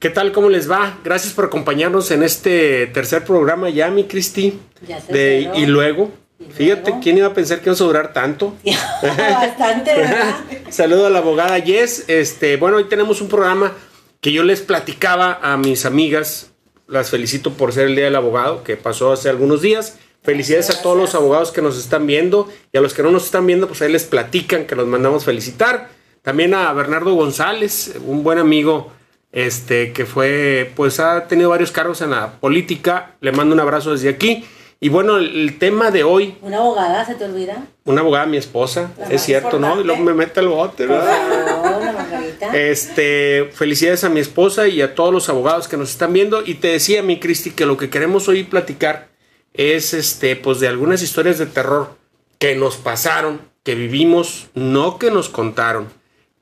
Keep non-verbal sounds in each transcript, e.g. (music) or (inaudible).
¿Qué tal? ¿Cómo les va? Gracias por acompañarnos en este tercer programa ya, mi Cristi. Ya De, y luego, Y luego. fíjate, ¿quién iba a pensar que íbamos a durar tanto? (laughs) Bastante, ¿verdad? (laughs) Saludo a la abogada Yes. Este, bueno, hoy tenemos un programa que yo les platicaba a mis amigas. Las felicito por ser el Día del Abogado, que pasó hace algunos días. Felicidades a todos los abogados que nos están viendo y a los que no nos están viendo, pues ahí les platican que los mandamos felicitar. También a Bernardo González, un buen amigo, este, que fue, pues ha tenido varios cargos en la política. Le mando un abrazo desde aquí. Y bueno, el, el tema de hoy, Una abogada, ¿se te olvida? una abogada, mi esposa, La es cierto, ¿no? Y luego me mete al bote, ¿verdad? Margarita. Este, felicidades a mi esposa y a todos los abogados que nos están viendo. Y te decía, mi Cristi, que lo que queremos hoy platicar es este, pues de algunas historias de terror que nos pasaron, que vivimos, no que nos contaron,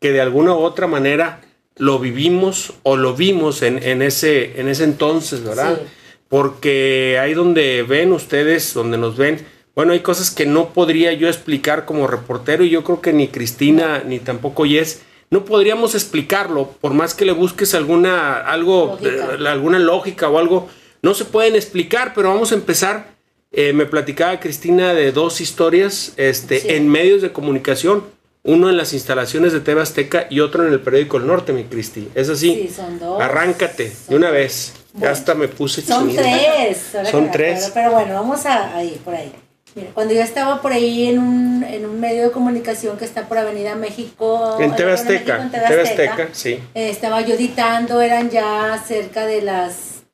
que de alguna u otra manera lo vivimos o lo vimos en, en ese, en ese entonces, ¿verdad? Sí. Porque ahí donde ven ustedes, donde nos ven, bueno, hay cosas que no podría yo explicar como reportero y yo creo que ni Cristina ni tampoco Yes no podríamos explicarlo, por más que le busques alguna algo Lógica. eh, alguna lógica o algo, no se pueden explicar, pero vamos a empezar. Eh, me platicaba Cristina de dos historias este, Sí. en medios de comunicación, uno en las instalaciones de TV Azteca y otro en el periódico El Norte, mi Cristi. Es así. Sí, son dos. Arráncate Son de una vez. Bueno, hasta me puse Son tres. ahora Son tres. acuerdo, Pero bueno, vamos a, a ir por ahí. Mira, cuando yo estaba por ahí en un, en un medio de comunicación que está por Avenida México. En TV Azteca. México, en TV TV Azteca, Azteca, sí. eh, estaba yo editando, eran ya cerca de las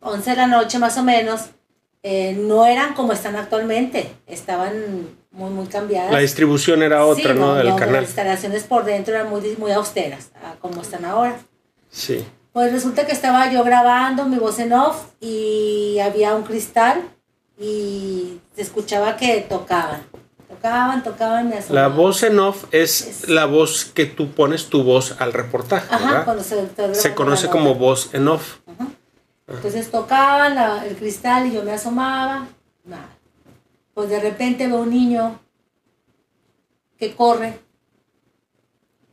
11 de la noche más o menos. Eh, no eran como están actualmente, estaban muy, muy cambiadas. La distribución era otra, Sí, ¿no? Del Las canal. instalaciones por dentro eran muy, muy austeras, como están ahora. Sí. Pues resulta que estaba yo grabando mi voz en off y había un cristal y se escuchaba que tocaban. Tocaban, tocaban, me La asomaba. voz en off es, Es- la voz que tú pones tu voz al reportaje, Ajá, ¿verdad? cuando se, Se conoce la como voz en off. Ajá. Entonces tocaban la- el cristal y yo me asomaba, nada. Pues de repente veo un niño que corre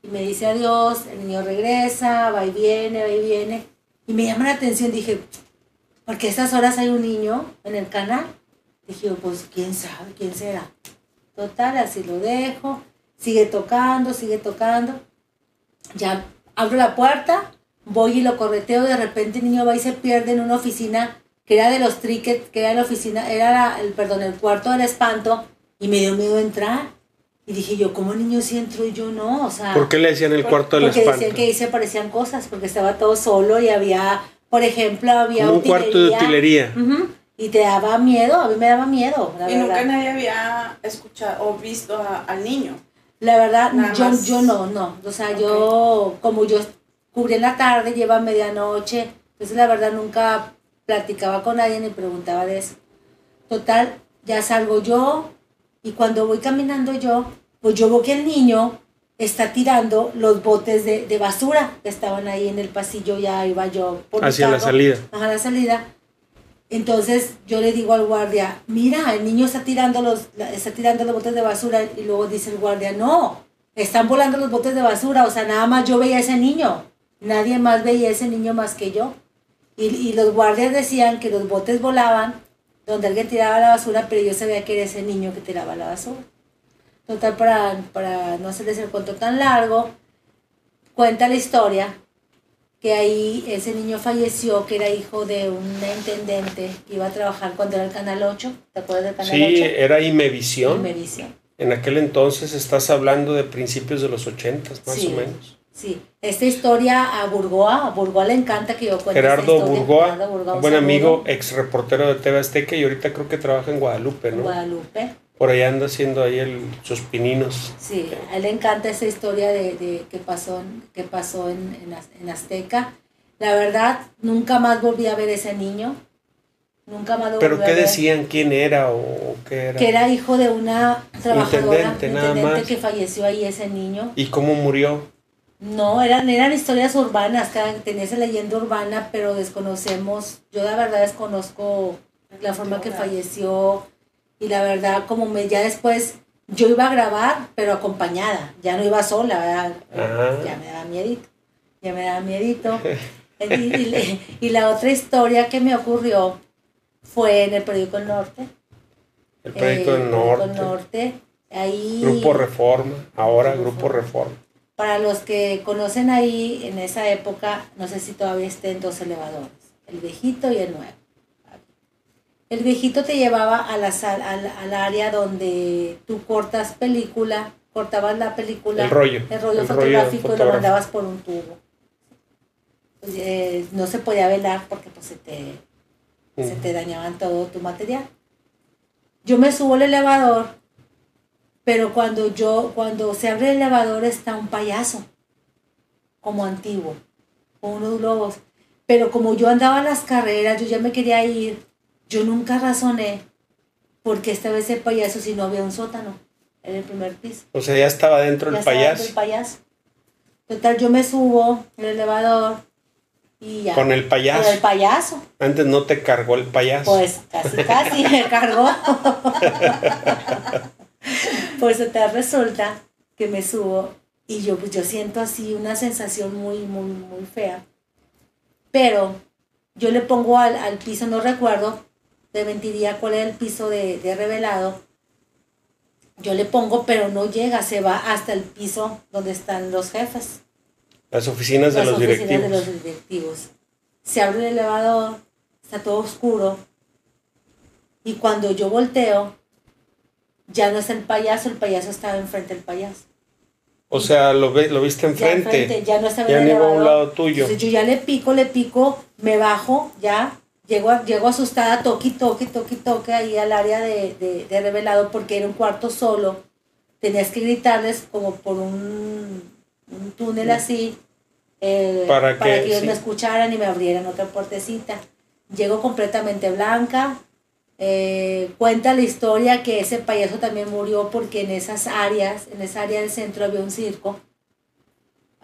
y me dice adiós, el niño regresa, va y viene, va y viene. Y me llama la atención, dije, ¿por qué a estas horas hay un niño en el canal? Dije, pues quién sabe, quién será. Total, así lo dejo, sigue tocando, sigue tocando. Ya abro la puerta, voy y lo correteo, de repente el niño va y se pierde en una oficina que era de los trickets, que era la oficina, era la- el, perdón, el cuarto del espanto, y me dio miedo entrar. Y dije yo, ¿cómo niño sí entro y yo no? O sea, ¿Por qué le decían el cuarto del porque espanto? decían que ahí se aparecían cosas, porque estaba todo solo y había, por ejemplo, había Como un cuarto de utilería. Ujú, y te daba miedo, a mí me daba miedo, la Y nunca verdad. nadie había escuchado o visto a- al niño. La verdad, Nada yo, más. yo no, no. O sea, yo, como yo cubrí en la tarde, lleva medianoche, entonces la verdad nunca platicaba con nadie ni preguntaba de eso. Total, ya salgo yo y cuando voy caminando yo, pues yo veo que el niño está tirando los botes de, de basura que estaban ahí en el pasillo, ya iba yo por mi Hacia la salida. Ajá, la salida. Entonces yo le digo al guardia, mira, el niño está tirando los, está tirando los botes de basura y luego dice el guardia, no, están volando los botes de basura, o sea, nada más yo veía a ese niño, nadie más veía a ese niño más que yo. Y, y los guardias decían que los botes volaban donde alguien tiraba la basura, pero yo sabía que era ese niño que tiraba la basura. Total, para, para no hacerles el cuento tan largo, cuenta la historia que ahí ese niño falleció, que era hijo de un intendente que iba a trabajar cuando era el Canal 8. ¿Te acuerdas del Canal Sí, 8? era Imevisión. Imevisión. En aquel entonces estás hablando de principios de los ochentas, más Sí. o menos. Sí, esta historia a Burgoa, a Burgoa le encanta que yo cuente esta Gerardo historia. Burgoa, Gerardo Burgoa, un buen saludo. amigo, ex reportero de TV Azteca y ahorita creo que trabaja en Guadalupe, En ¿no? Guadalupe. Por allá anda haciendo ahí el, sus pininos. Sí, a él le encanta esa historia de, de que pasó, en- que pasó en, en, Az- en Azteca. La verdad, nunca más volví a ver ese niño. Nunca más lo ¿Pero qué decían? ¿Quién era o qué era? Que era hijo de una trabajadora, Intendente, nada intendente más. que falleció ahí ese niño. ¿Y cómo murió? No, eran, eran historias urbanas, cada- tenía esa leyenda urbana, pero desconocemos, yo la verdad desconozco la forma que falleció y la verdad como me ya después yo iba a grabar, pero acompañada, ya no iba sola, ¿verdad? Ya me daba miedito, ya me daba miedito. (laughs) Y, y le- y la otra historia que me ocurrió fue en el periódico El Norte. El proyecto Eh, del el periódico norte. Ahí, Grupo Reforma. Ahora Grupo Grupo Reforma. Para los que conocen ahí, en esa época, no sé si todavía estén dos elevadores, el viejito y el nuevo. El viejito te llevaba a la sal, al, al área donde tú cortas película, cortabas la película, El rollo. el rollo El rollo fotográfico y lo mandabas por un tubo. Pues, eh, no se podía velar porque pues se te, se Mm. te dañaban todo tu material. Yo me subo al elevador, pero cuando yo, cuando se abre el elevador está un payaso, como antiguo, con unos globos. Pero como yo andaba en las carreras, yo ya me quería ir, yo nunca razoné porque esta vez el payaso si no había un sótano en el primer piso. O sea, ya estaba dentro Ya el estaba payaso. El payaso. Total, yo me subo al elevador y ya. Con el payaso. Con el payaso. Antes no te cargó el payaso. Pues casi, casi me cargó. (laughs) pues te resulta que me subo y yo, pues, yo siento así una sensación muy, muy, muy fea. Pero yo le pongo al, al piso, no recuerdo, te mentiría cuál era el piso de, de revelado. Yo le pongo, pero no llega, se va hasta el piso donde están los jefes Las oficinas de las los oficinas directivos. de los directivos. Se abre el elevador, está todo oscuro. Y cuando yo volteo, ya no está el payaso, el payaso estaba enfrente del payaso. O sea, lo, ve, lo viste Ya enfrente. enfrente, ya no estaba Ya en el ni iba a un lado tuyo. Entonces yo ya le pico, le pico, me bajo, ya. Llego, a- llego asustada, toque, toque, toque, toque ahí al área de, de, de revelado porque era un cuarto solo. Tenías que gritarles como por un, un túnel así eh, Para que- ellos sí. me escucharan y me abrieran otra puertecita. Llego completamente blanca. Eh, cuenta la historia que ese payaso también murió porque en esas áreas, en esa área del centro había un circo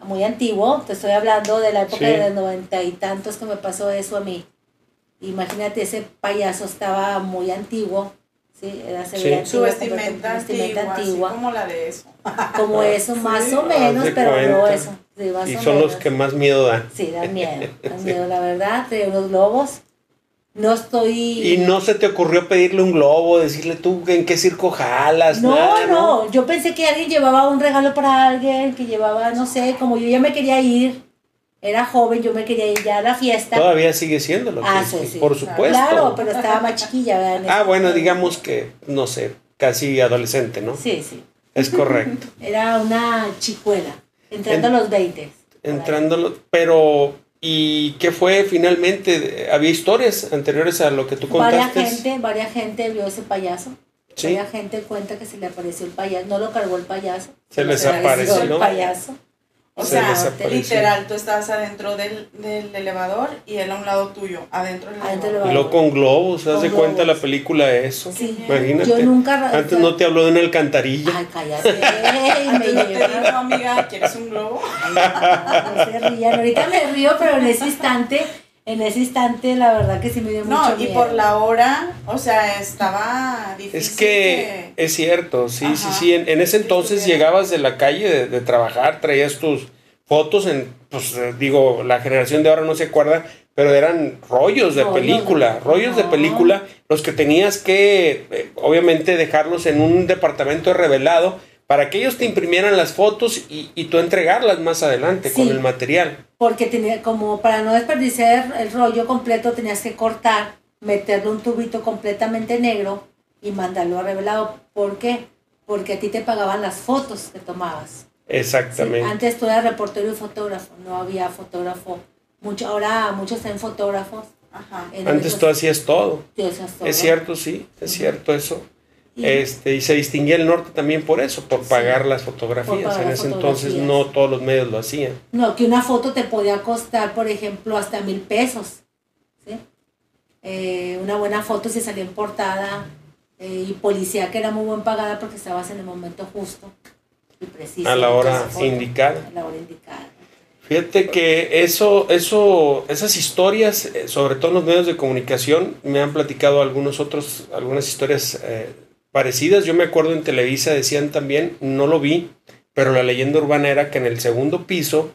muy antiguo. Te estoy hablando de la época Sí. de los noventa y tantos que me pasó eso a mí. Imagínate, ese payaso estaba muy antiguo. ¿sí? Era, Sí. Su vestimenta, vestimenta antigua, antigua, así como la de eso. como eso, más Sí. o menos, pero no cuenta. eso. sí, más Y son los menos. que más miedo dan. Sí, dan miedo, dan (laughs) miedo, la verdad, de unos globos. No estoy... Y no se te ocurrió pedirle un globo, decirle tú en qué circo jalas, No, nada, no, yo pensé que alguien llevaba un regalo para alguien, que llevaba, no sé, como yo ya me quería ir, era joven, yo me quería ir ya a la fiesta. Todavía sigue siendo lo Ah, que sí, sí. por supuesto. Claro, pero estaba más chiquilla, ¿verdad? Ah, bueno, digamos que, no sé, casi adolescente, ¿no? Sí, sí. Es correcto. (laughs) Era una chicuela, entrando En- a los 20. Entrándolo, pero ¿y qué fue finalmente? ¿Había historias anteriores a lo que tú Varia contaste? gente, varia gente vio ese payaso. Sí. Varia gente cuenta que se le apareció el payaso. No lo cargó el payaso. Se les le apareció apareció. el payaso. O Se sea, literal, tú estabas adentro del, del elevador y él a un lado tuyo, adentro del Adentro elevador. Y luego con globos, haz Con de cuenta la película de eso. Sí. Imagínate. Yo nunca. Antes no te habló de una alcantarilla. Ay, cállate. (laughs) y me Antes no te dijo, amiga, ¿quieres un globo? Ay, no, no se rían. Ahorita me río, pero en ese instante, en ese instante, la verdad que sí me dio mucho No, y miedo. por la hora, o sea, estaba difícil. Es que es cierto, sí, sí, Ajá. sí. En, en ese entonces llegabas de la calle de, de trabajar, traías tus fotos en, pues eh, digo, la generación de ahora no se acuerda, pero eran rollos de Rollos de- película, rollos de película, los que tenías que, eh, obviamente, dejarlos en un departamento revelado para que ellos te imprimieran las fotos y, y tú entregarlas más adelante con el material. Porque tenía, como para no desperdiciar el rollo completo, tenías que cortar, meterle un tubito completamente negro y mandarlo a revelado. ¿Por qué? Porque a ti te pagaban las fotos que tomabas. Sí, Exactamente. Antes tú eras reportero y fotógrafo, no había fotógrafo. Mucho, ahora muchos tienen fotógrafos. Ajá. Antes tú hacías todo. tú hacías todo. Es cierto, sí, es cierto eso. Este, y se distinguía el norte también por eso, por Sí. pagar las fotografías. Pagar en ese entonces fotografías. no todos los medios lo hacían. No, que una foto te podía costar, por ejemplo, hasta mil pesos. ¿sí? Eh, una buena foto si salía en portada eh, y policía que era muy buen pagada porque estabas en el momento justo y preciso. A la hora foto, indicada. A la hora indicada. Fíjate que eso, eso, esas historias, eh, sobre todo en los medios de comunicación, me han platicado algunos otros, algunas historias eh, parecidas. Yo me acuerdo en Televisa decían también, no lo vi, pero la leyenda urbana era que en el segundo piso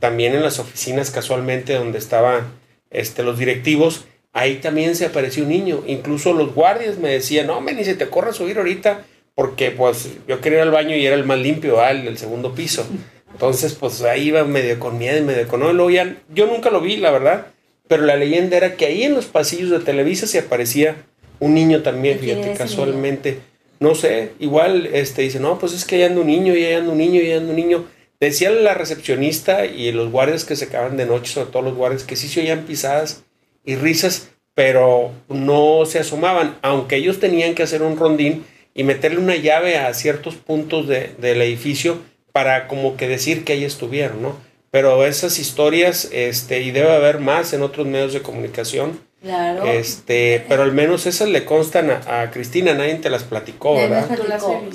también en las oficinas casualmente donde estaban este, los directivos, ahí también se apareció un niño. Incluso los guardias me decían, no, ni se te corra subir ahorita, porque pues yo quería ir al baño y era el más limpio, el del segundo piso. Entonces, pues ahí iba medio con miedo y medio con no. yo nunca lo vi, la verdad, pero la leyenda era que ahí en los pasillos de Televisa se aparecía un niño también, fíjate, casualmente. No sé, igual este dice, no, pues es que ahí anda un niño, y ahí anda un niño, y ahí anda un niño. Decía la recepcionista y los guardias que se acaban de noche, sobre todo los guardias, que sí se oían pisadas y risas, pero no se asomaban, aunque ellos tenían que hacer un rondín y meterle una llave a ciertos puntos de, del edificio para como que decir que ahí estuvieron, ¿no? Pero esas historias, este, y debe haber más en otros medios de comunicación. Claro. Este, pero al menos esas le constan a, Cristina, nadie te las platicó, ¿verdad?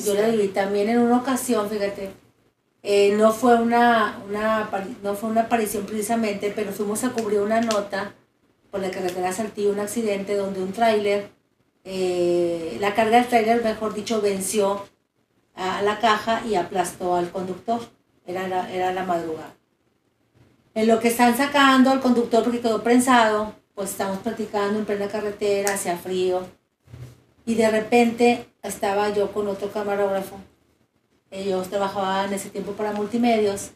Yo las viví también en una ocasión, fíjate. Eh, no fue una, una, no fue una aparición precisamente, pero fuimos a cubrir una nota por la carretera Saltillo, un accidente donde un tráiler, eh, la carga del tráiler, mejor dicho, venció a la caja y aplastó al conductor. Era la, era la madrugada. En lo que están sacando al conductor porque quedó prensado, pues estamos platicando en plena carretera, hacía frío. Y de repente estaba yo con otro camarógrafo. Ellos trabajaban en ese tiempo para multimedios.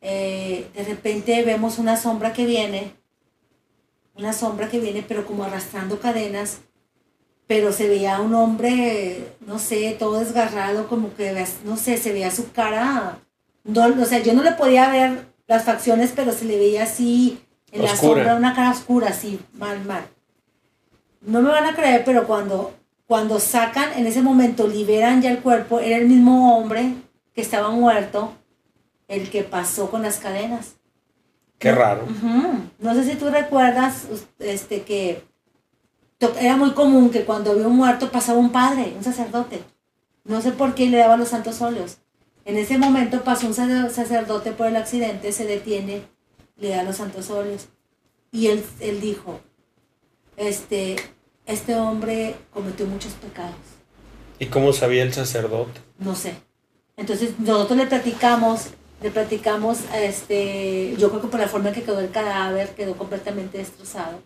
Eh, de repente vemos una sombra que viene, una sombra que viene, pero como arrastrando cadenas pero se veía un hombre, no sé, todo desgarrado, como que, no sé, se veía su cara, no, o sea, yo no le podía ver las facciones, pero se le veía así, en la sombra, una cara oscura, así, mal, mal. No me van a creer, pero cuando, cuando sacan, en ese momento liberan ya el cuerpo, era el mismo hombre que estaba muerto, el que pasó con las cadenas. Qué raro. No sé si tú recuerdas este, que era muy común que cuando había un muerto pasaba un padre, un sacerdote. No sé por qué le daba los santos óleos. En ese momento pasó un sacerdote por el accidente, se detiene, le da los santos óleos. Y él, él dijo, este, este hombre cometió muchos pecados. ¿Y cómo sabía el sacerdote? No sé. Entonces nosotros le platicamos, le platicamos, este, yo creo que por la forma en que quedó el cadáver, quedó completamente destrozado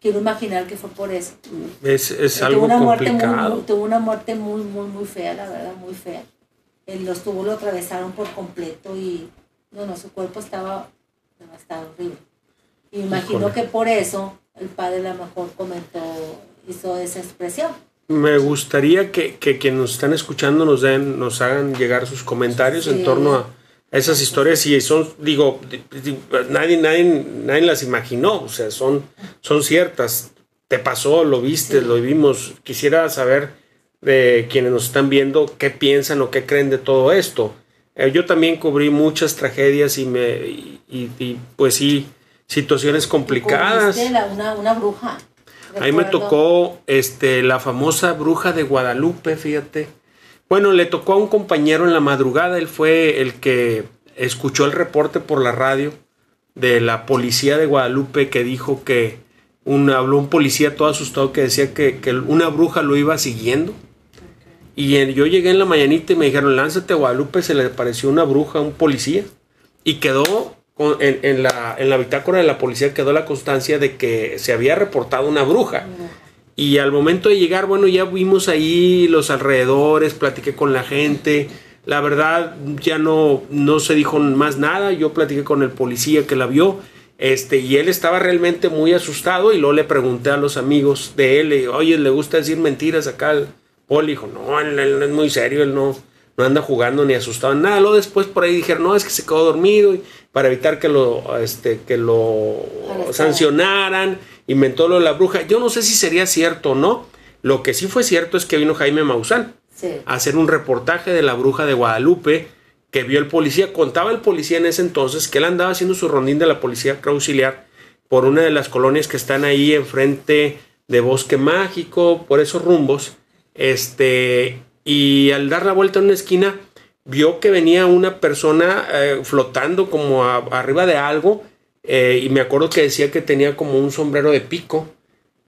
quiero imaginar que fue por eso. Es, es algo tuvo una complicado. Muerte muy, tuvo una muerte muy, muy, muy fea, la verdad, muy fea. los tubos lo atravesaron por completo y, no, no, su cuerpo estaba devastado, horrible. Me imagino que por eso el padre a lo mejor comentó, hizo esa expresión. Me gustaría que, que quienes nos están escuchando nos den, nos hagan llegar sus comentarios en torno a esas historias y son, digo, nadie, nadie, nadie las imaginó, o sea, son, son ciertas. Te pasó, lo viste, lo vimos. Quisiera saber de quienes nos están viendo qué piensan o qué creen de todo esto. Eh, yo también cubrí muchas tragedias y me y, pues sí, situaciones complicadas. una, una bruja. Ahí me tocó este, la famosa bruja de Guadalupe, fíjate bueno, le tocó a un compañero en la madrugada, él fue el que escuchó el reporte por la radio de la policía de Guadalupe que dijo que un, habló un policía todo asustado que decía que, una bruja lo iba siguiendo. Y yo llegué en la mañanita y me dijeron, lánzate a Guadalupe, se le apareció una bruja, un policía. Y quedó en, la, en la bitácora de la policía, quedó la constancia de que se había reportado una bruja. Y al momento de llegar, bueno, ya vimos ahí los alrededores, platiqué con la gente. La verdad, ya no, no se dijo más nada. Yo platiqué con el policía que la vio. Este, y él estaba realmente muy asustado. Y luego le pregunté a los amigos de él, oye, ¿le gusta decir mentiras acá poli? Dijo, no, él, es muy serio, él no, no anda jugando ni asustado nada. Luego después por ahí dijeron, no, es que se quedó dormido y para evitar que lo, este, que lo sancionaran inventó lo de la bruja. Yo no sé si sería cierto o no. Lo que sí fue cierto es que vino Jaime Maussan a hacer un reportaje de la bruja de Guadalupe que vio el policía. Contaba el policía en ese entonces que él andaba haciendo su rondín de la policía auxiliar por una de las colonias que están ahí enfrente de Bosque Mágico, por esos rumbos. Este, y al dar la vuelta en una esquina, vio que venía una persona eh, flotando como arriba de algo eh, y me acuerdo que decía que tenía como un sombrero de pico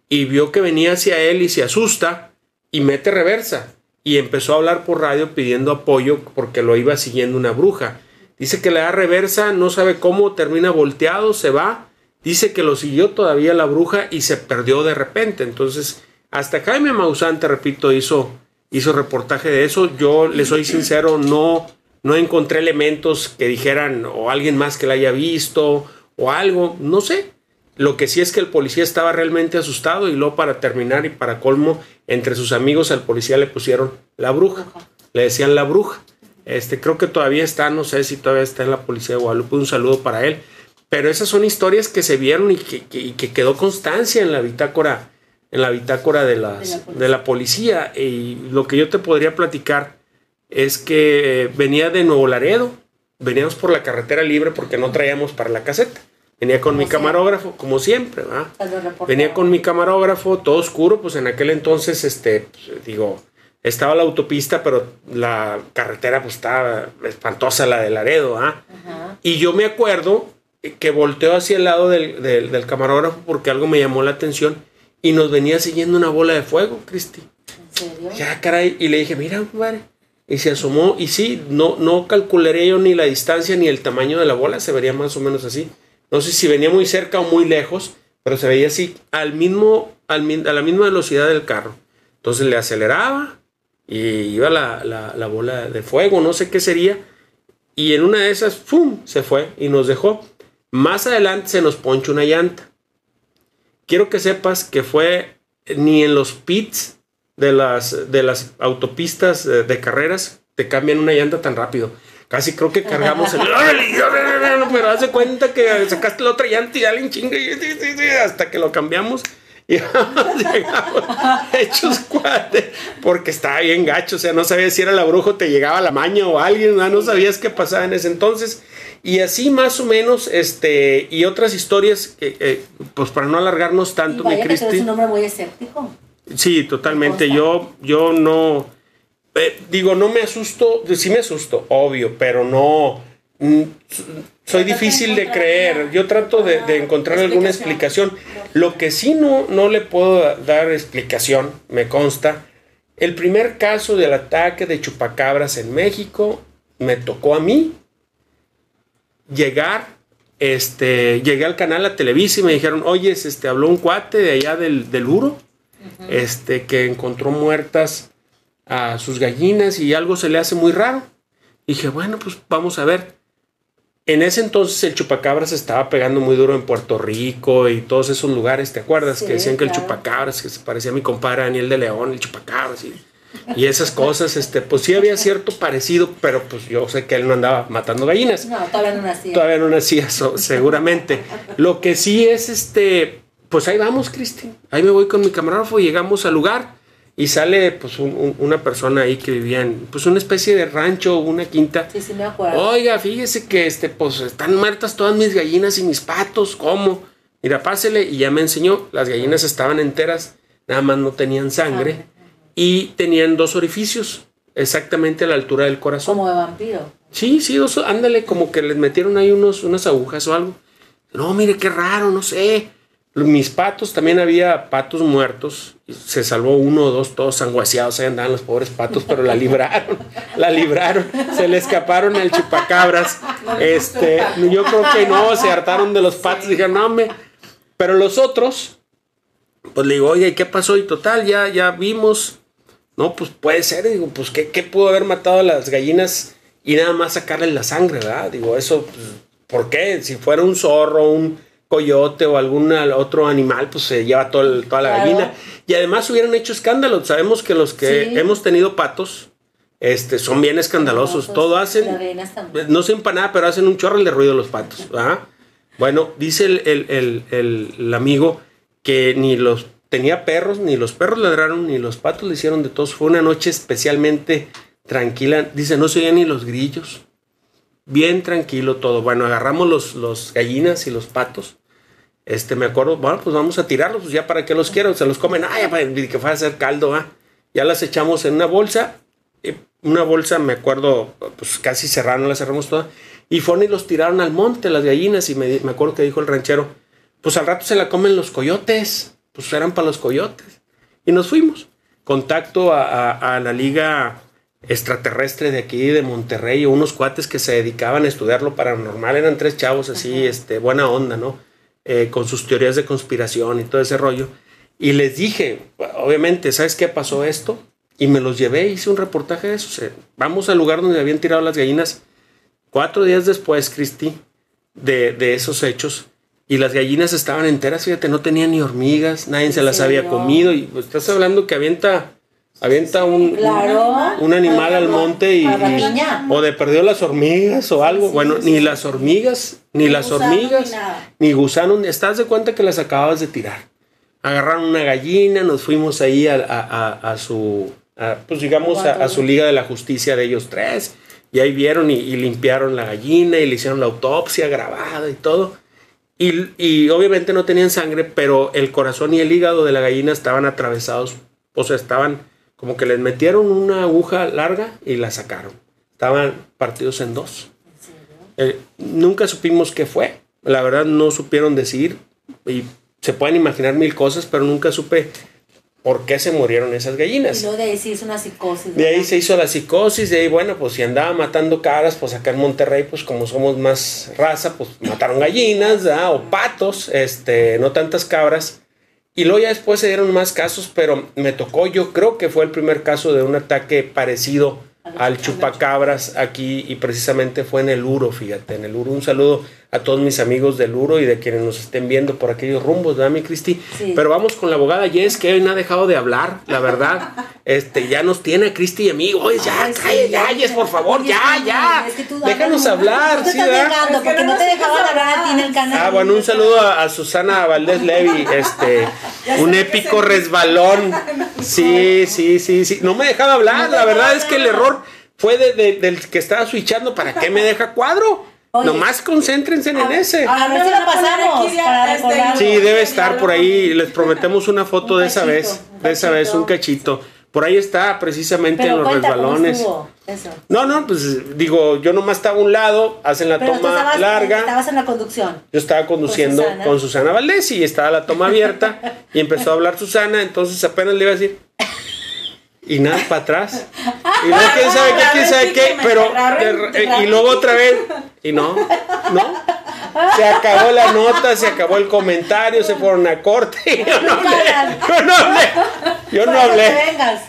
y vio que venía hacia él y se asusta y mete reversa y empezó a hablar por radio pidiendo apoyo porque lo iba siguiendo una bruja. Dice que le da reversa, no sabe cómo, termina volteado, se va. Dice que lo siguió todavía la bruja y se perdió de repente. Entonces, hasta Jaime Maussan, te repito, hizo, hizo reportaje de eso. Yo le soy sincero, no, no encontré elementos que dijeran o alguien más que la haya visto o algo, no sé. Lo que sí es que el policía estaba realmente asustado y luego para terminar y para colmo, entre sus amigos al policía le pusieron la bruja. Le decían la bruja. Este, creo que todavía está, no sé si todavía está en la policía de Guadalupe, un saludo para él. Pero esas son historias que se vieron y que, que, quedó constancia en la bitácora, en la bitácora de, las, de, la policía. Y lo que yo te podría platicar es que venía de Nuevo Laredo, veníamos por la carretera libre porque no traíamos para la caseta. Venía con mi camarógrafo, como siempre, ¿verdad? Venía con mi camarógrafo, todo oscuro, pues en aquel entonces, este, pues, digo, estaba la autopista, pero la carretera pues estaba espantosa, la de Laredo, ¿ah? Y yo me acuerdo que volteó hacia el lado del, del, camarógrafo porque algo me llamó la atención y nos venía siguiendo una bola de fuego, Cristi. ¿En serio? Ya, caray, y le dije, mira, compadre. Y se asomó, y sí, no, no calcularé yo ni la distancia ni el tamaño de la bola, se vería más o menos así. No sé si venía muy cerca o muy lejos, pero se veía así al mismo, al, a la misma velocidad del carro. Entonces le aceleraba y iba la, la, bola de fuego, no sé qué sería. Y en una de esas, ¡pum! se fue y nos dejó. Más adelante se nos poncha una llanta. Quiero que sepas que fue ni en los pits de las, de las autopistas de, de carreras te cambian una llanta tan rápido. Casi creo que cargamos el. (laughs) pero hace cuenta que sacaste la otra llanta y alguien chinga hasta que lo cambiamos. Y (laughs) llegamos hechos cuates porque estaba bien gacho, o sea, no sabías si era la bruja o te llegaba la maña o alguien, no sabías qué pasaba en ese entonces. Y así más o menos, este, y otras historias, eh, pues para no alargarnos tanto, mi Cristi. Es un hombre muy escéptico. Sí, totalmente. Yo, yo no eh, digo, no me asusto, sí me asusto, obvio, pero no. Mm, soy difícil de creer. Yo trato de, encontrar alguna explicación. Lo que sí no, no le puedo dar explicación, me consta. El primer caso del ataque de chupacabras en México me tocó a mí llegar. Este, llegué al canal a Televisa y me dijeron, oye, este, habló un cuate de allá del, del Uro, este, que encontró muertas a sus gallinas y algo se le hace muy raro. dije, bueno, pues vamos a ver. En ese entonces el chupacabras estaba pegando muy duro en Puerto Rico y todos esos lugares, ¿te acuerdas? que decían que el chupacabras, que se parecía a mi compadre Daniel de León, el chupacabras y, y esas cosas, este, pues sí había cierto parecido, pero pues yo sé que él no andaba matando gallinas. No, todavía no nacía. Todavía no nacía, (laughs) seguramente. Lo que sí es, este, pues ahí vamos, Cristi. Ahí me voy con mi camarógrafo y llegamos al lugar y sale pues una persona ahí que vivía en pues una especie de rancho, una quinta. Sí, sí me acuerdo. Oiga, fíjese que este pues están muertas todas mis gallinas y mis patos, ¿cómo? Mira, pásele y ya me enseñó, las gallinas estaban enteras, nada más no tenían sangre y tenían dos orificios exactamente a la altura del corazón. Como de vampiro. Sí, sí, dos, ándale, como que les metieron ahí unos, unas agujas o algo. No, mire qué raro, no sé. Mis patos, también había patos muertos. Se salvó uno o dos, todos sanguaseados. Ahí andaban los pobres patos, pero la libraron. la libraron. Se le escaparon al chupacabras. Este, yo creo que no, se hartaron de los patos. Dijeron, no, me. Pero los otros, pues le digo, oye, ¿qué pasó? Y total, ya, ya vimos. No, pues puede ser. Digo, pues, ¿qué, ¿qué pudo haber matado a las gallinas y nada más sacarle la sangre, verdad? Digo, eso, pues, ¿por qué? Si fuera un zorro, un coyote o algún otro animal, pues se lleva todo toda la gallina. Y además hubieran hecho escándalo. Sabemos que los que hemos tenido patos este, son bien escandalosos. Todo hacen, no se nada, pero hacen un chorro de ruido los patos. Bueno, dice el, el, amigo que ni los tenía perros, ni los perros ladraron, ni los patos le hicieron de todos. Fue una noche especialmente tranquila. Dice, no se oían ni los grillos. Bien tranquilo todo. Bueno, agarramos los, los gallinas y los patos este, me acuerdo, bueno, pues vamos a tirarlos, pues ya para que los quiero, se los comen, ay, que fue a hacer caldo, ¿ah? Ya las echamos en una bolsa, una bolsa, me acuerdo, pues casi cerraron, la cerramos toda, y fueron y los tiraron al monte, las gallinas, y me, me acuerdo que dijo el ranchero, pues al rato se la comen los coyotes, pues eran para los coyotes. Y nos fuimos. Contacto a, a, la liga extraterrestre de aquí, de Monterrey, unos cuates que se dedicaban a estudiar lo paranormal, eran tres chavos así, este, buena onda, ¿no? Eh, con sus teorías de conspiración y todo ese rollo. Y les dije, obviamente, ¿sabes qué pasó esto? Y me los llevé, hice un reportaje de eso. vamos al lugar donde habían tirado las gallinas cuatro días después, Cristi, de, de esos hechos. Y las gallinas estaban enteras, fíjate, no tenían ni hormigas, nadie se las había comido. Y pues, estás hablando que avienta avienta un, un, animal al monte y, o de perdió las hormigas o algo. bueno, ni las hormigas, ni, las hormigas, ni, gusanos, estás de cuenta que las acababas de tirar. Agarraron una gallina, nos fuimos ahí a, a, a, su, pues digamos, a, su liga de la justicia de ellos tres. Y ahí vieron y, y, limpiaron la gallina y le hicieron la autopsia grabada y todo. Y, y obviamente no tenían sangre, pero el corazón y el hígado de la gallina estaban atravesados, o sea, estaban como que les metieron una aguja larga y la sacaron. Estaban partidos en dos. Eh, nunca supimos qué fue. La verdad no supieron decir. Y se pueden imaginar mil cosas, pero nunca supe por qué se murieron esas gallinas. Y luego de ahí se hizo una psicosis. De ahí se hizo la psicosis, de ahí, bueno, pues si andaba matando caras, pues acá en Monterrey, pues como somos más raza, pues mataron gallinas, o patos, este, no tantas cabras. Y luego ya después se dieron más casos, pero me tocó, yo creo que fue el primer caso de un ataque parecido al chupacabras aquí y precisamente fue en el Uro, fíjate, en el Uro. Un saludo a todos mis amigos del Uro y de quienes nos estén viendo por aquellos rumbos, ¿verdad, mi Cristi? Pero vamos con la abogada Jess, que hoy no ha dejado de hablar, la verdad. (laughs) Este, ya nos tiene a Cristi y a mí. Oye, ya, ya, Jess, por favor, ya, ya. Déjanos hablar, sí, ¿verdad? porque no te dejaban hablar a ti en el canal. Ah, bueno, un saludo a, Susana Valdés Levi, (laughs) este, un épico resbalón. (laughs) Sí, sí, sí, sí. No me dejaba hablar, la verdad es que el error fue del que estaba switchando. ¿Para qué me deja cuadro? Nomás concéntrense en ese. A ver si lo pasamos para recordar. Sí, debe estar por ahí. Les prometemos una foto de esa vez. De esa vez, un cachito. Por ahí está, precisamente en los resbalones. No, no, pues digo, yo nomás estaba a un lado, hacen la toma larga. Estabas en la conducción. Yo estaba conduciendo con Susana, Valdés y estaba la toma abierta y empezó a hablar Susana, entonces apenas le iba a decir, y nada para atrás. Y luego quién sabe qué, quién sabe qué, pero y luego otra vez y no, no. Se acabó la nota, se acabó el comentario, se fueron a corte. (laughs) Yo no hablé. Yo no hablé. Yo no hablé.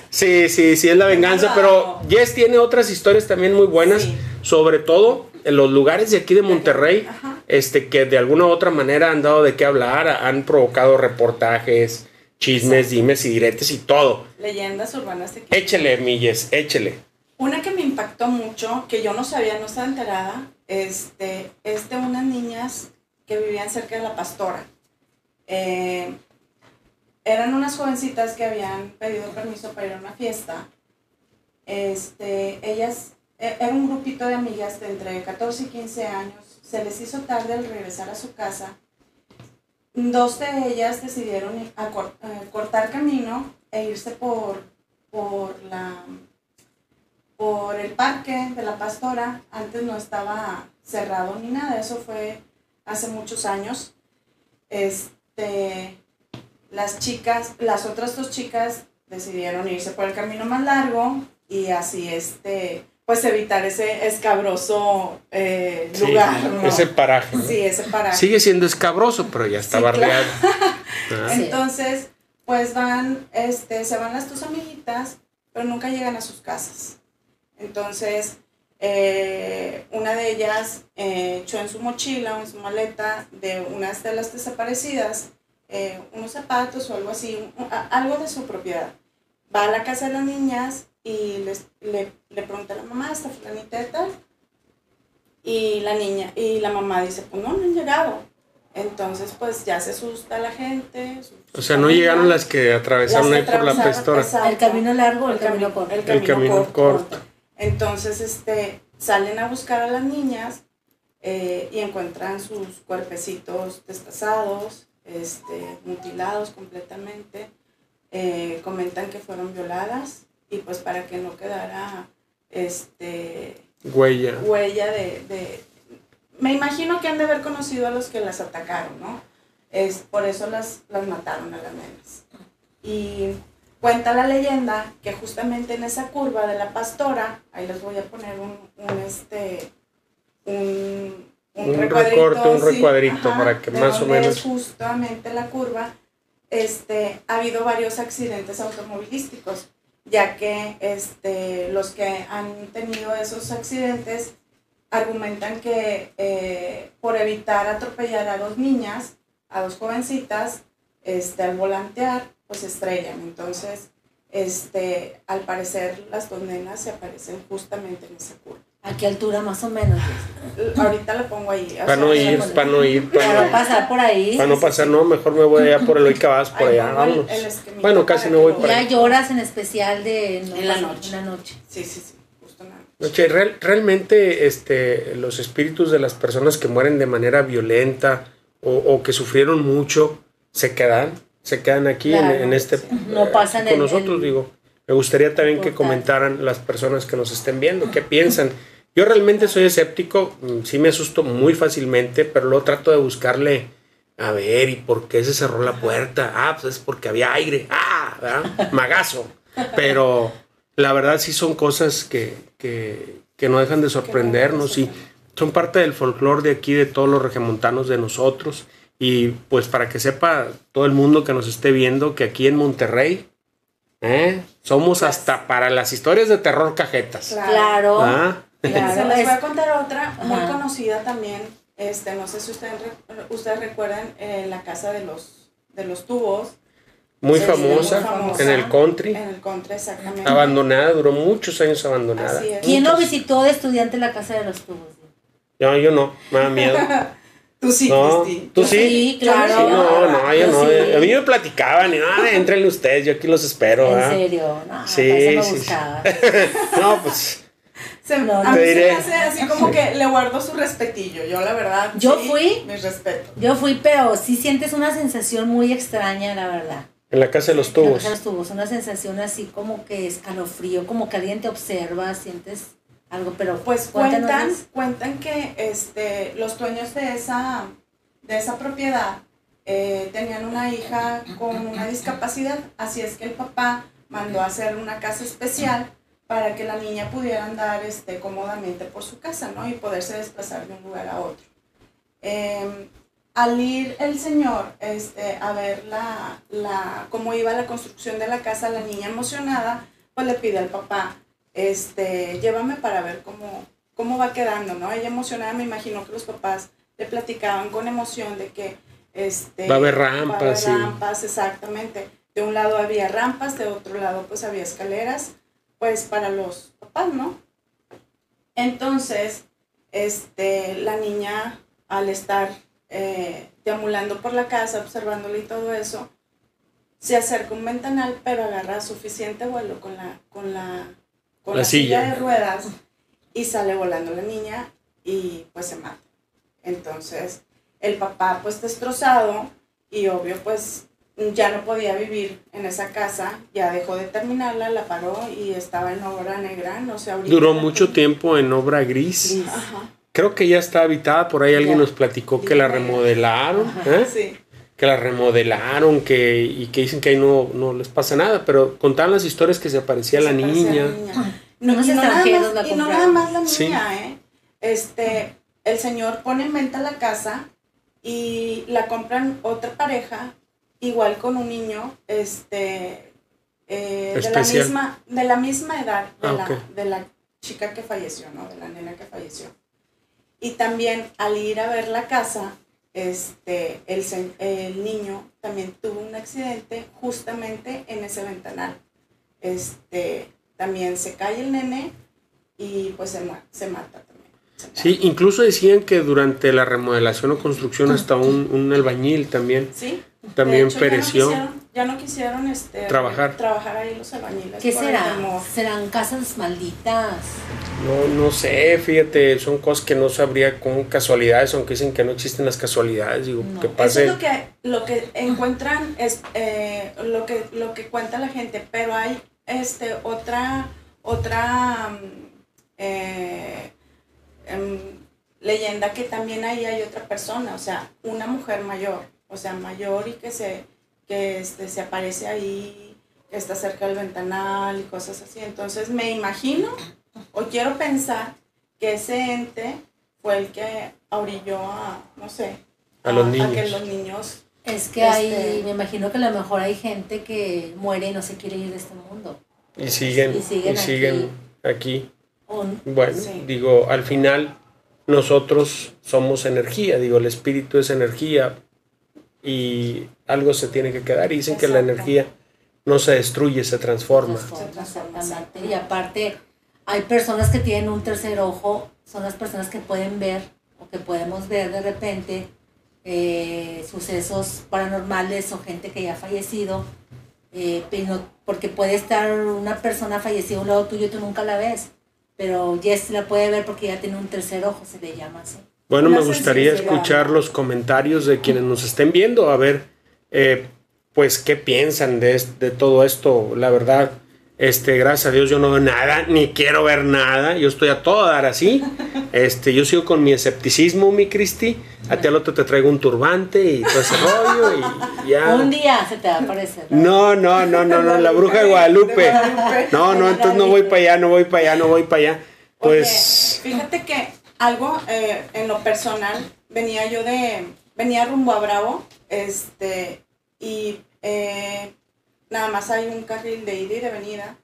Sí, sí, sí, es la venganza. Pero Jess tiene otras historias también muy buenas, sobre todo en los lugares de aquí de Monterrey, este que de alguna u otra manera han dado de qué hablar, han provocado reportajes chismes, dimes y diretes y todo. Leyendas urbanas de Échele, Milles, échele. Una que me impactó mucho, que yo no sabía, no estaba enterada, este, es unas niñas que vivían cerca de la pastora. Eh, eran unas jovencitas que habían pedido permiso para ir a una fiesta. Este, ellas, e, era un grupito de amigas de entre 14 y 15 años. Se les hizo tarde al regresar a su casa Dos de ellas decidieron eh, cortar camino e irse por, por, la, por el parque de la pastora. Antes no estaba cerrado ni nada, eso fue hace muchos años. Este, las chicas, las otras dos chicas decidieron irse por el camino más largo y así este, pues evitar ese escabroso eh, lugar. Ese paraje. Sí, ese paraje. Sigue siendo escabroso, pero ya está barriado. (laughs) Ah. Entonces, pues van, este, se van las tus amiguitas, pero nunca llegan a sus casas. Entonces, eh, una de ellas eh, echó en su mochila o en su maleta de unas de las desaparecidas unos zapatos o algo así, algo de su propiedad. Va a la casa de las niñas y les, le, le pregunté a la mamá, ¿está fulanita de tal? Y la niña, y la mamá dice, pues no, no han llegado. Entonces, pues ya se asusta la gente. O sea, no llegaron las que atravesaron ahí por la pestora. ¿El camino largo o el, camino, corto? El camino, corto, Entonces, este, salen a buscar a las niñas eh, y encuentran sus cuerpecitos destazados, este, mutilados completamente. Eh, comentan que fueron violadas y pues para que no quedara este huella huella de, me imagino que han de haber conocido a los que las atacaron no es por eso las las mataron a las nenas y cuenta la leyenda que justamente en esa curva de la pastora, ahí les voy a poner un, un este, un, Un recuadrito, recorte, un sí, recuadrito ajá, para que más o menos- es justamente la curva, este, ha habido varios accidentes automovilísticos, ya que este, los que han tenido esos accidentes argumentan que eh, por evitar atropellar a dos niñas, a dos jovencitas, este, al volantear, pues se estrellan. Entonces, este, al parecer las dos nenas se aparecen justamente en esa curva. ¿A qué altura más o menos? Ahorita la pongo ahí. Para sea, no ir, para no ir, Para para no no, pasar por ahí. para no pasar, no, mejor me voy allá por el hoy que vas, por Ahí allá, el- vámonos. el esquemita Bueno, casi no voy lo- por Ya ahí. lloras en especial de no En la noche. En la noche. Sí, sí, sí, justo. Noche, real- realmente este, los espíritus de las personas que mueren de manera violenta o, o que sufrieron mucho se quedan, se quedan aquí en- Claro, en, este sí. No pasan con el- nosotros, el- digo. Me gustaría también que comentaran las personas que nos estén viendo, qué piensan. Yo realmente soy escéptico, mm, sí me asusto muy fácilmente, pero luego trato de buscarle, a ver, ¿y por qué se cerró la puerta? Ah, pues es porque había aire. Ah, ¿verdad? Magazo. Pero la verdad sí son cosas que, que, que no dejan de sorprendernos y son parte del folclore de aquí, de todos los regimontanos de nosotros. Y pues para que sepa todo el mundo que nos esté viendo que aquí en Monterrey ¿eh? somos hasta para las historias de terror cajetas. Claro. ¿Ah? (laughs) claro, Se les es- voy a contar otra muy Ajá. conocida también. Este, no sé si ustedes, ustedes recuerdan eh, la casa de los, de los tubos Muy Sí, famosa, muy famosa. en el country, en el contra, exactamente. abandonada, duró muchos años abandonada. ¿Quién no visitó de estudiante la casa de los tubos? No, yo no, me da miedo. (laughs) Tú sí, No, Cristi. tú sí. Sí, claro. Sí, no, no, yo Yo no. sí. A mí me platicaban y no, entrenle ustedes, yo aquí los espero. ¿En ¿ah? serio? No, Sí, me sí, sí. buscaba. (laughs) No, pues Se, No, a no. mí se me hace así como que le guardo su respetillo. Yo, la verdad. Yo sí, fui. Mi respeto. Yo fui, pero sí sientes una sensación muy extraña, la verdad. en la casa de los En la tubos. casa de los tubos, una sensación así como que escalofrío, como que alguien te observa, sientes algo, pero Pues cuentan, cuentan que este, los dueños de esa, de esa propiedad eh, tenían una hija con una discapacidad, así es que el papá mandó a hacer una casa especial para que la niña pudiera andar este, cómodamente por su casa, ¿no? Y poderse desplazar de un lugar a otro. Eh, al ir el señor este, a ver la, la, cómo iba la construcción de la casa, la niña emocionada, pues le pide al papá, este, llévame para ver cómo, cómo va quedando, ¿no? Ella emocionada, me imagino que los papás le platicaban con emoción de que, este... Va a haber va a haber rampas, sí. rampas, exactamente. De un lado había rampas, de otro lado pues había escaleras, pues para los papás, ¿no? Entonces, este, la niña al estar eh, deambulando por la casa, observándole y todo eso, se acerca un ventanal, pero agarra suficiente vuelo con la, con la, con La la silla. silla. de ruedas y sale volando la niña y pues se mata. Entonces, el papá pues destrozado y obvio pues ya no podía vivir en esa casa, ya dejó de terminarla, la paró y estaba en obra negra, no sé ahorita. Duró mucho tiempo en obra gris. Creo que ya está habitada, por ahí alguien Ya. nos platicó que la remodelaron, Ajá. ¿eh? sí. Que la remodelaron, que, y que dicen que ahí no, no les pasa nada, pero contaban las historias que se aparecía la niña. No, y no nada más, la y no nada más la niña, Sí. ¿eh? Este, el señor pone en venta la casa y la compran otra pareja, igual con un niño, este, eh, de, la misma, de la misma edad de, Ah, la, de la chica que falleció, ¿no? De la nena que falleció. Y también al ir a ver la casa, este, el, el niño también tuvo un accidente justamente en ese ventanal. Este, también se cae el nene y pues se, se mata también. se. Sí, incluso decían que durante la remodelación o construcción hasta un, un albañil también. Sí, También hecho, pereció. Ya no quisieron, ya no quisieron, este, Trabajar. trabajar ahí los albañiles. ¿Qué será? ¿Serán casas malditas? No, no sé, fíjate, son cosas que no sabría con casualidades, aunque dicen que no existen las casualidades, digo, No. que Eso es lo que, lo que encuentran, es eh, lo, que, lo que cuenta la gente, pero hay este, otra, otra mm, eh, em, leyenda que también ahí hay otra persona, o sea, una mujer mayor, o sea, mayor y que se, que este, se aparece ahí que está cerca del ventanal y cosas así. Entonces me imagino o quiero pensar que ese ente fue el que orilló a, no sé, A los que niños. los niños Es que Este- hay, me imagino que a lo mejor hay gente que muere y no se quiere ir de este mundo. Y siguen, Y y siguen siguen, aquí. Bueno, Sí. digo, al final nosotros somos energía, digo, el espíritu es energía y algo se tiene que quedar. Y dicen que la energía no se destruye, se transforma. exactamente. Y aparte, hay personas que tienen un tercer ojo, son las personas que pueden ver o que podemos ver de repente eh, sucesos paranormales o gente que ya ha fallecido, eh, porque puede estar una persona fallecida a un lado tuyo y tú nunca la ves, pero Jess la puede ver porque ya tiene un tercer ojo, se le llama así. Bueno, me gustaría escuchar los comentarios de quienes nos estén viendo, a ver, eh, pues, qué piensan de, de todo esto. La verdad, este, gracias a Dios yo no veo nada, ni quiero ver nada. Yo estoy a todo dar así. Este, yo sigo con mi escepticismo, mi Cristi. A ti al otro te traigo un turbante y todo ese rollo y ya. Un día se te va a aparecer. ¿no? No, no, no, no, la bruja de Guadalupe. No, no, entonces no voy para allá, no voy para allá, no voy para allá. Pues, fíjate que algo eh, en lo personal, venía yo de, venía rumbo a Bravo, este, y eh, nada más hay un carril de ida y de venida.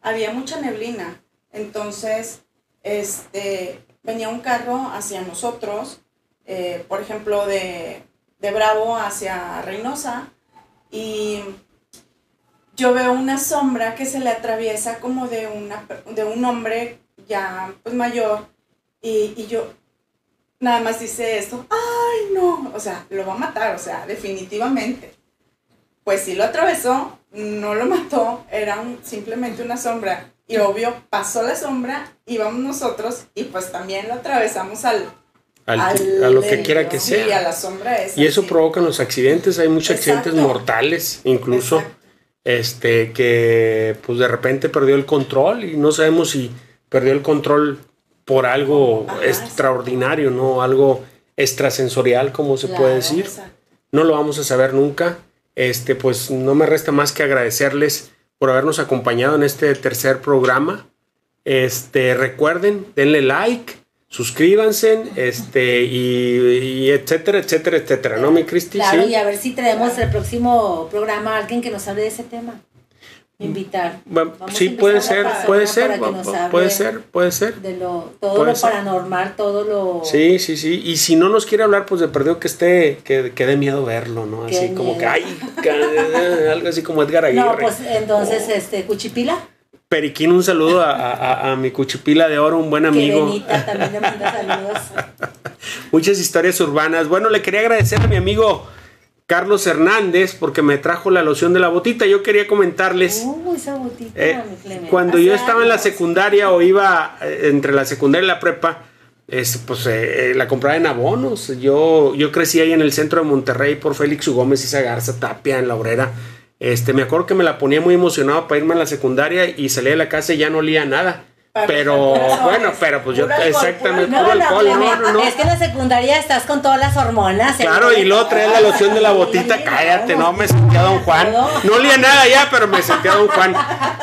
Había mucha neblina, entonces, este, venía un carro hacia nosotros, eh, por ejemplo, de, de Bravo hacia Reynosa, y yo veo una sombra que se le atraviesa como de, una, de un hombre ya pues mayor y, y yo nada más dice esto, ay no, o sea, lo va a matar, o sea, definitivamente. Pues sí lo atravesó, no lo mató, era un- simplemente una sombra. Y obvio, pasó la sombra, íbamos nosotros y pues también lo atravesamos al... al- al- a lo que quiera que sí, a sea. la sombra esa. Y eso sí. provoca los accidentes, hay muchos Exacto. accidentes mortales, incluso, Exacto. este, que pues de repente perdió el control y no sabemos si perdió el control por algo Ajá, extraordinario, ¿no? Algo extrasensorial, como se Claro. puede decir. Exacto. No lo vamos a saber nunca. Este, pues no me resta más que agradecerles por habernos acompañado en este tercer programa. Este, recuerden, denle like, suscríbanse, este, y, y etcétera, etcétera, etcétera, ¿no, mi Cristi? Claro, Sí. y a ver si traemos el próximo programa a alguien que nos hable de ese tema. Invitar. Bueno, Vamos a sí, puede ser, puede ser, puede ser, puede ser. De lo, todo Puede lo ser. paranormal, todo lo... Sí, sí, sí. Y si no nos quiere hablar, pues de perdido que esté, que, que dé miedo verlo, ¿no? Qué Así como que, ay, algo así como Edgar Aguirre. No, pues entonces, este, Cuchipila, Periquín, un saludo a, a- mi cuchipila de oro, un buen amigo. Benita también le manda saludos. (laughs) Muchas historias urbanas. Bueno, le quería agradecer a mi amigo Carlos Hernández porque me trajo la loción de la botita. Yo quería comentarles. Esa botita, eh, mi cuando yo estaba en la secundaria o iba eh, entre la secundaria y la prepa, es, pues eh, eh, la compraba en abonos. Yo, yo crecí ahí en el centro de Monterrey por Félix U. Gómez y Garza Tapia en la obrera. Este, me acuerdo que me la ponía muy emocionado para irme a la secundaria y salía de la casa y ya no olía nada. Para Pero bueno, pero pues yo exactamente puro puro No, no, alcohol, no. Es que en la secundaria estás con todas las hormonas. Claro, y luego trae la loción de la botita, cállate, no, me sentía Don Juan. No olía nada ya, pero me sentía Don Juan.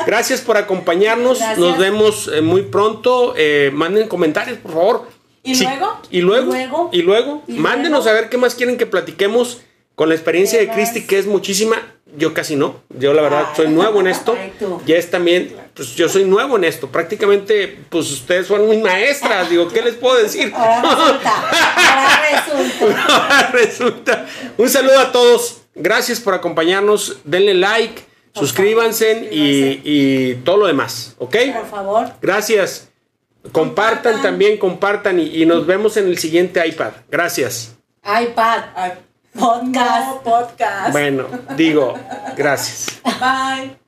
Gracias por acompañarnos, Gracias. nos vemos eh, muy pronto. Eh, manden comentarios, por favor. ¿Y Sí, luego? Y luego, ¿Y luego? y luego, ¿Y mándenos luego? a ver qué más quieren que platiquemos con la experiencia de ¿Qué Cristi, que es muchísima. Yo casi no, yo la verdad soy nuevo en esto. Ya es también, pues yo soy nuevo en esto. Prácticamente, pues ustedes fueron mis maestras. Digo, ¿qué les puedo decir? (laughs) Ahora resulta. Ahora resulta. (laughs) Ahora resulta. Un saludo a todos. Gracias por acompañarnos. Denle like, suscríbanse y, y todo lo demás. ¿Ok? Por favor. Gracias. Compartan, Compartan. también, compartan y, y nos vemos en el siguiente iPad. Gracias. iPad. Ay, Podcast. no, podcast. Bueno, digo, gracias. Bye.